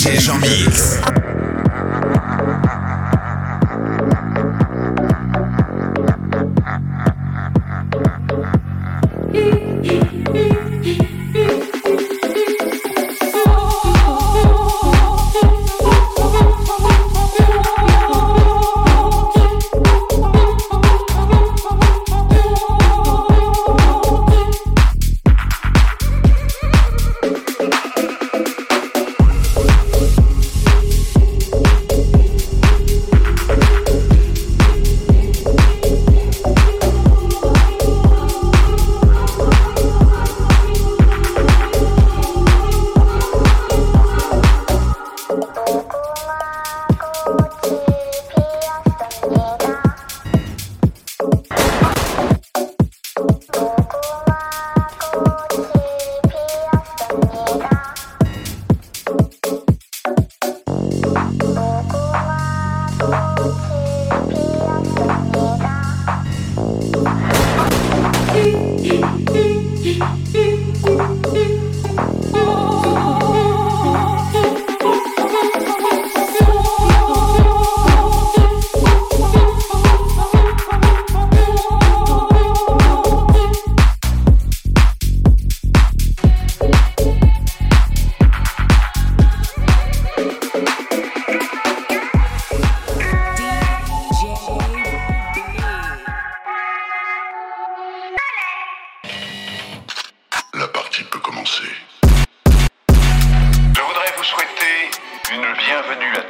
DJ Jean Mix. bienvenue à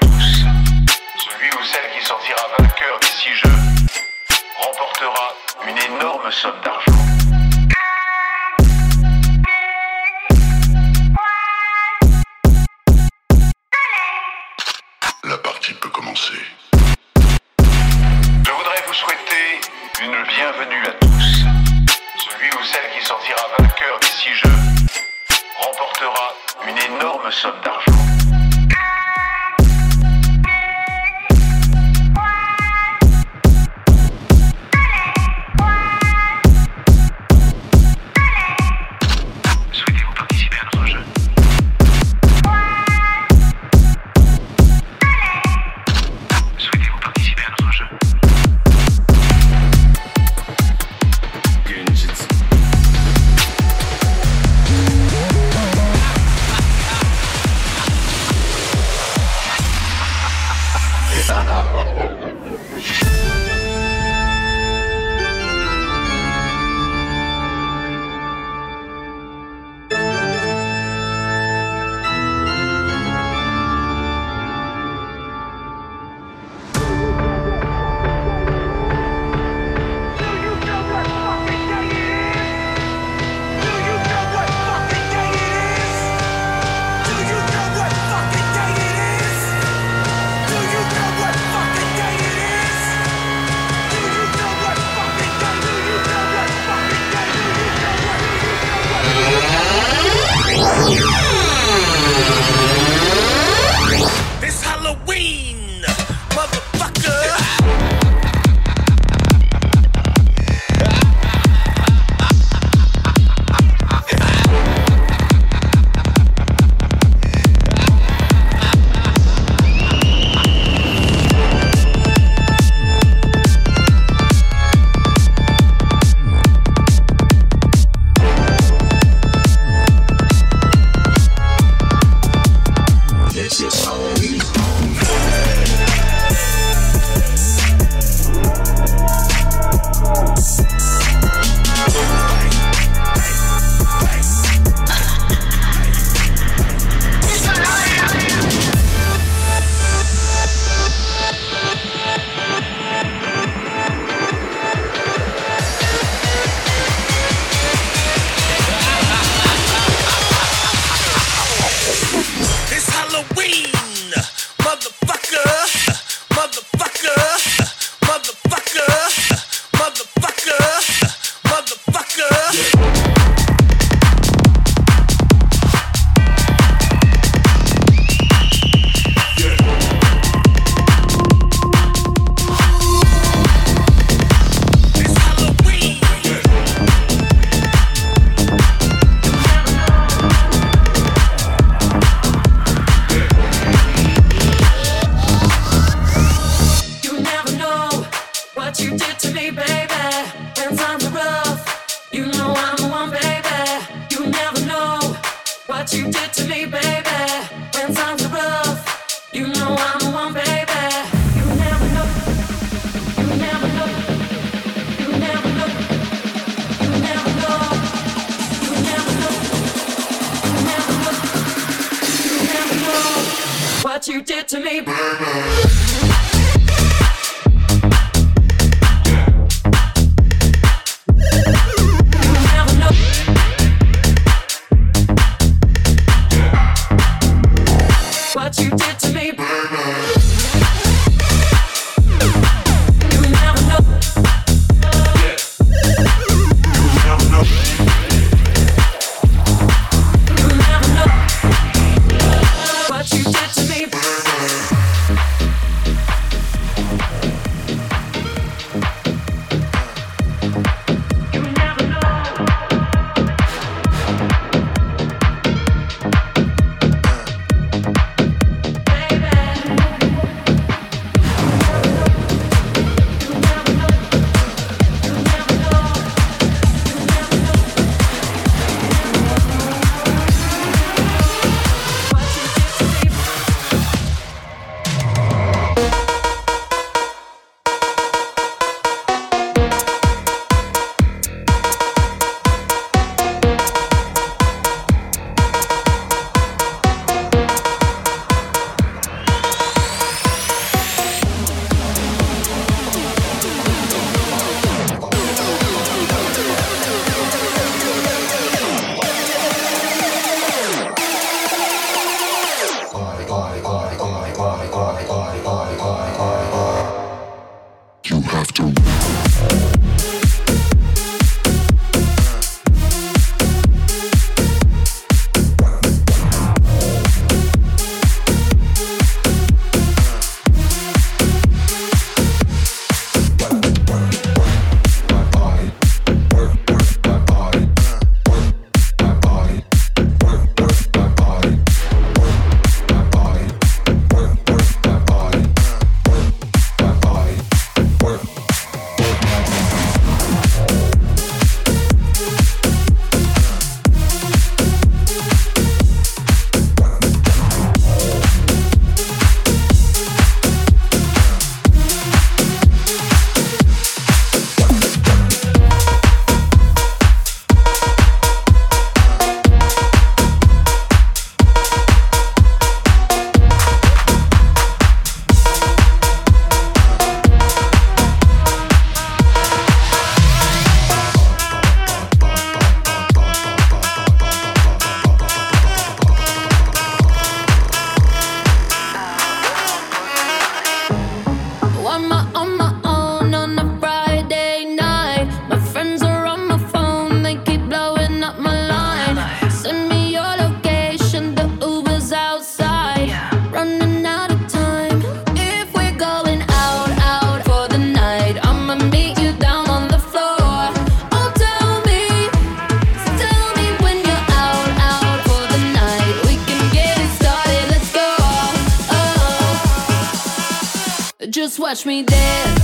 Jeanmix. watch me dance.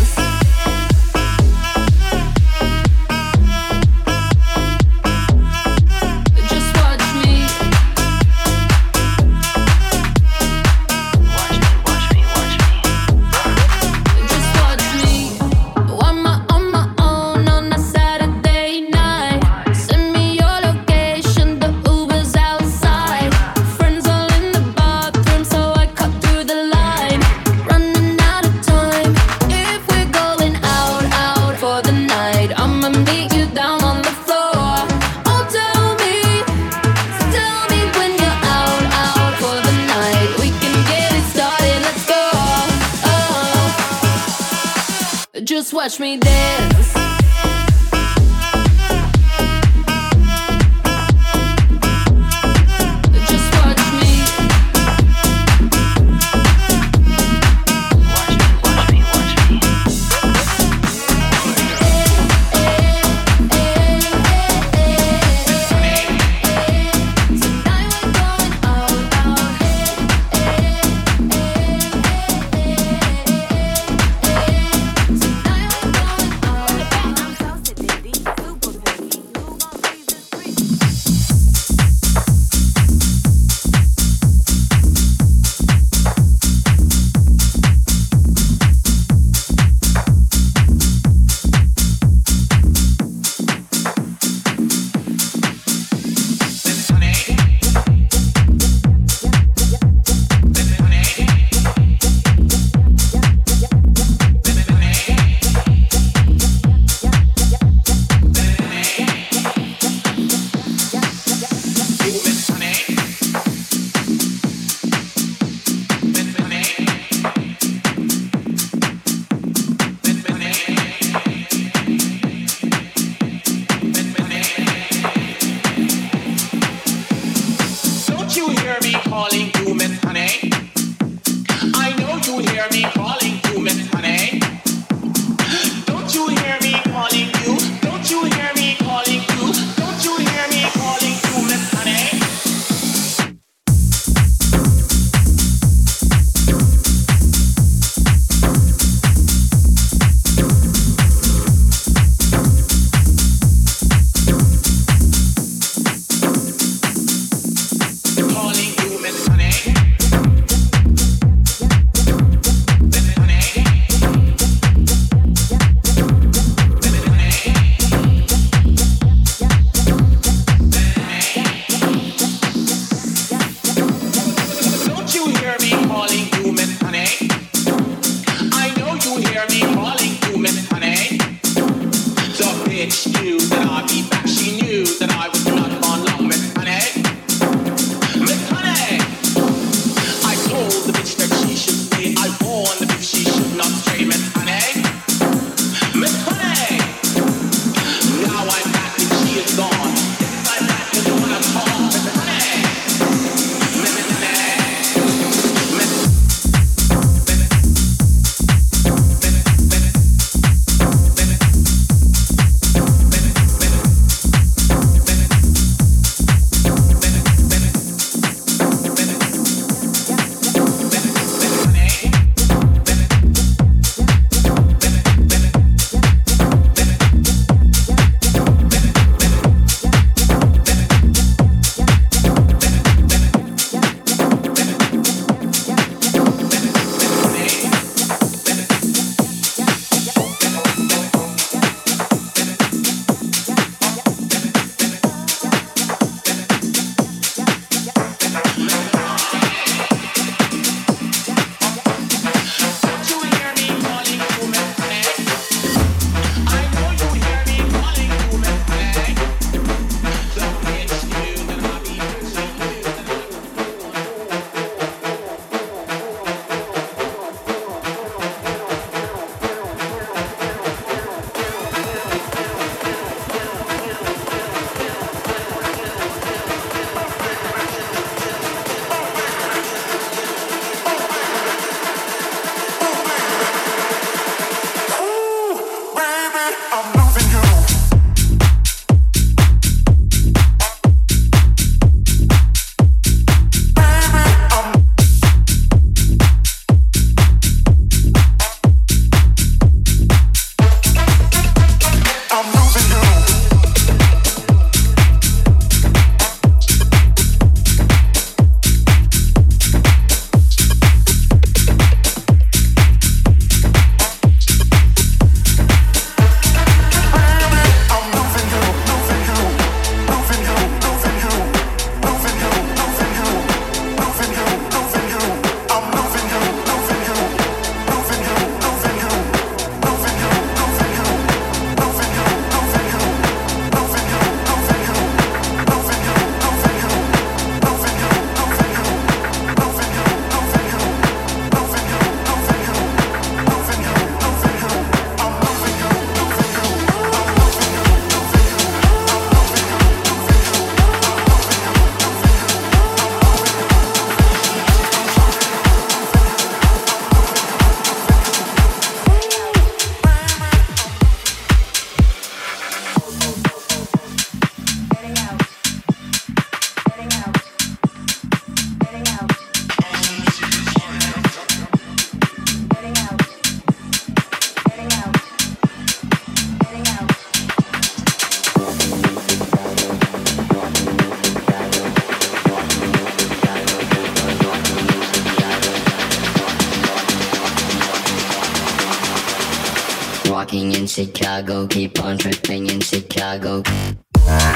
Chicago. Keep on tripping in Chicago. Heading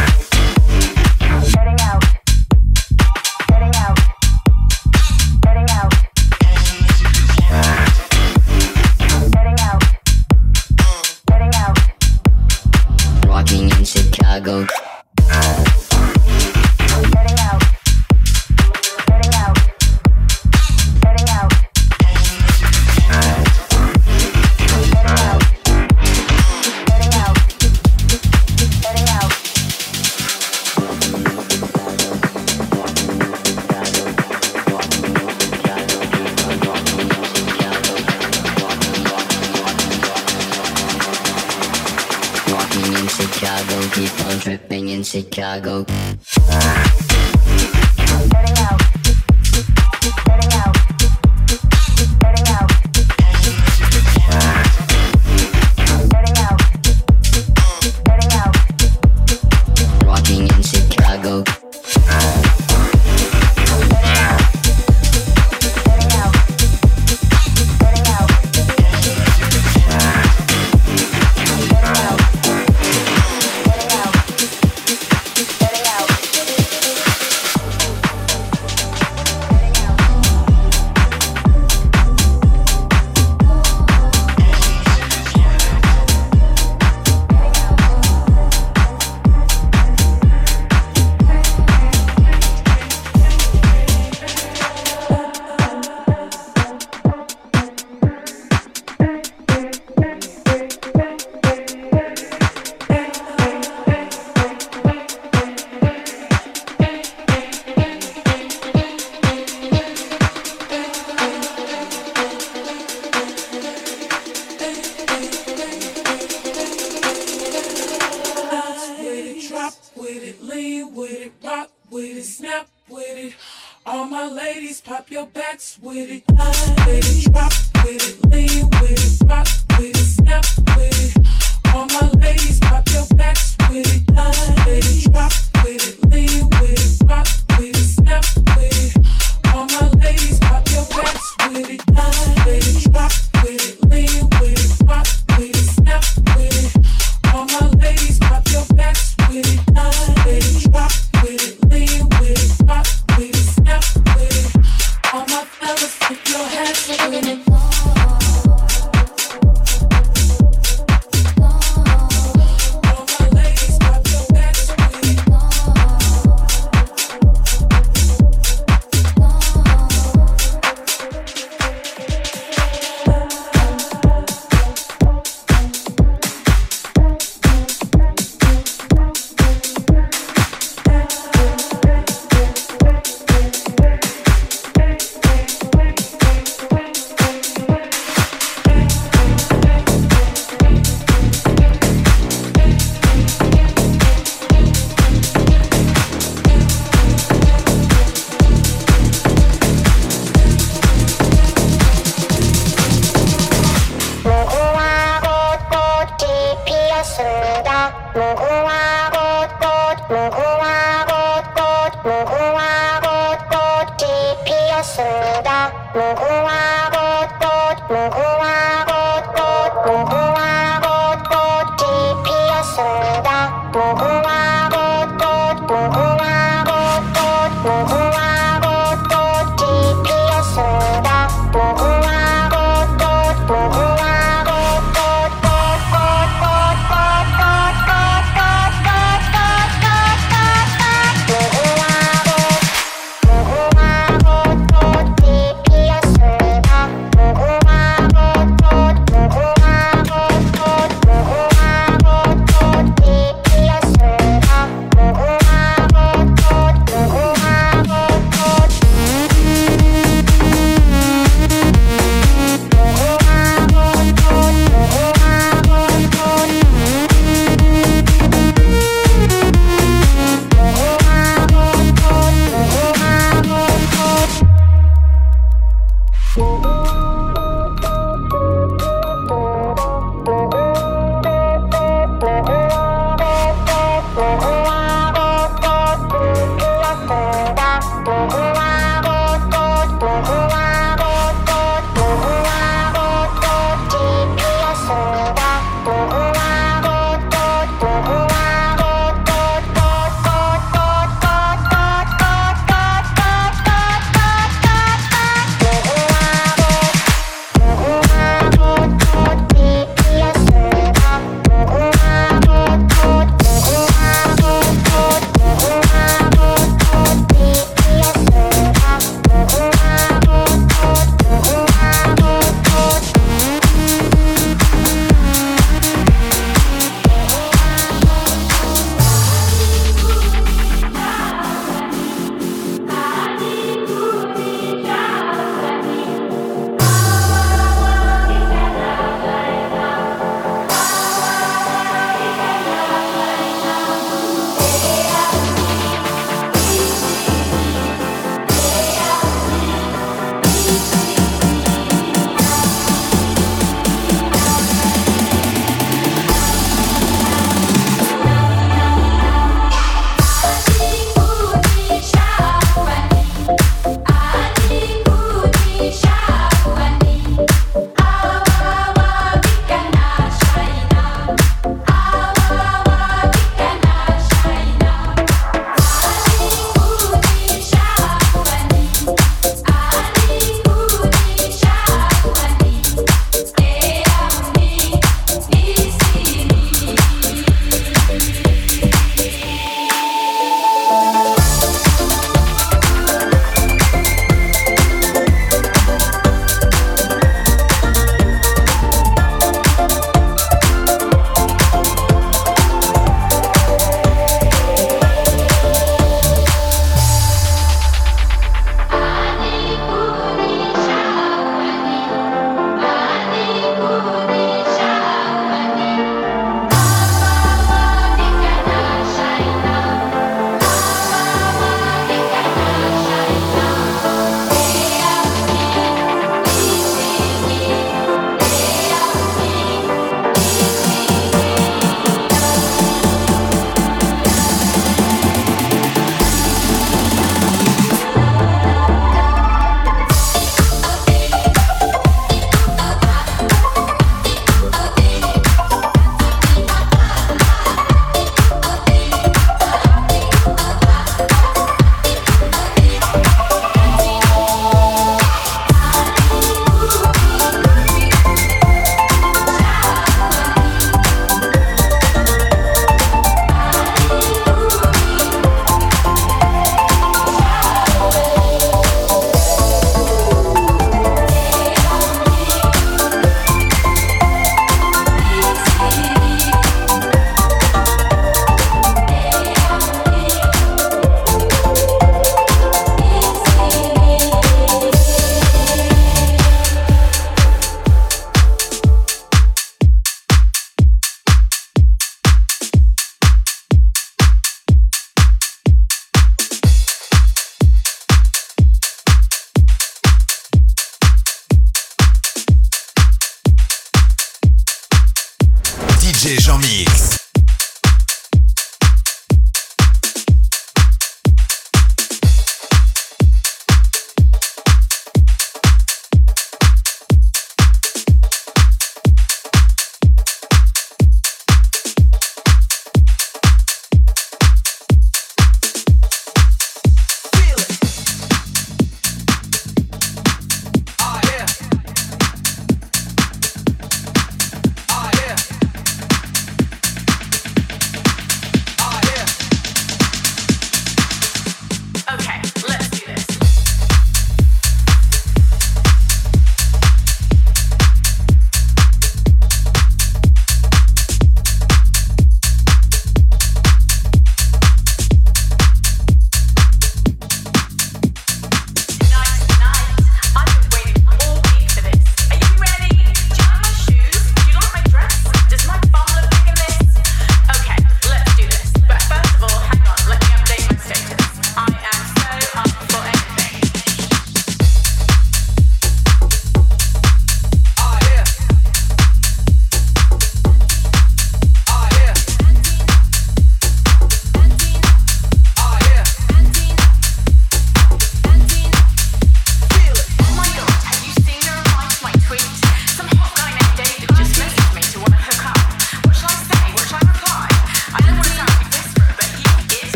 out. Heading out. Heading out. Heading out. Heading out. In Chicago. Chicago. with it, lean with it, rock with it, snap with it. All my ladies, pop your backs with it, die with it, drop with it, lean with it, rock with it, snap with it. All my ladies, pop your backs with it, die with it, drop with it, lean with it, rock with it, snap with it. All my ladies, pop your backs with it, die.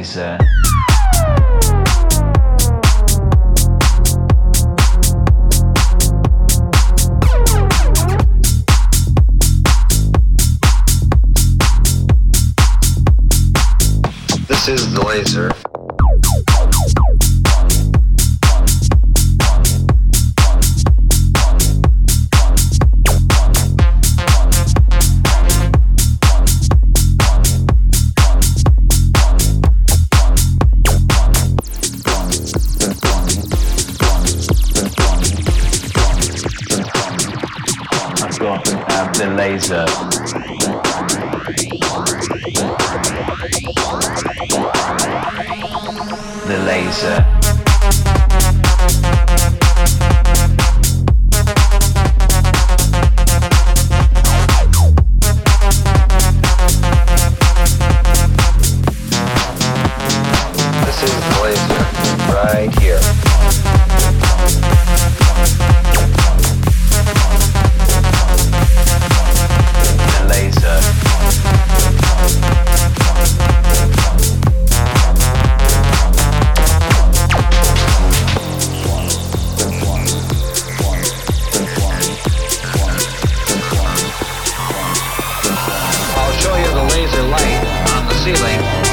these uh, feeling.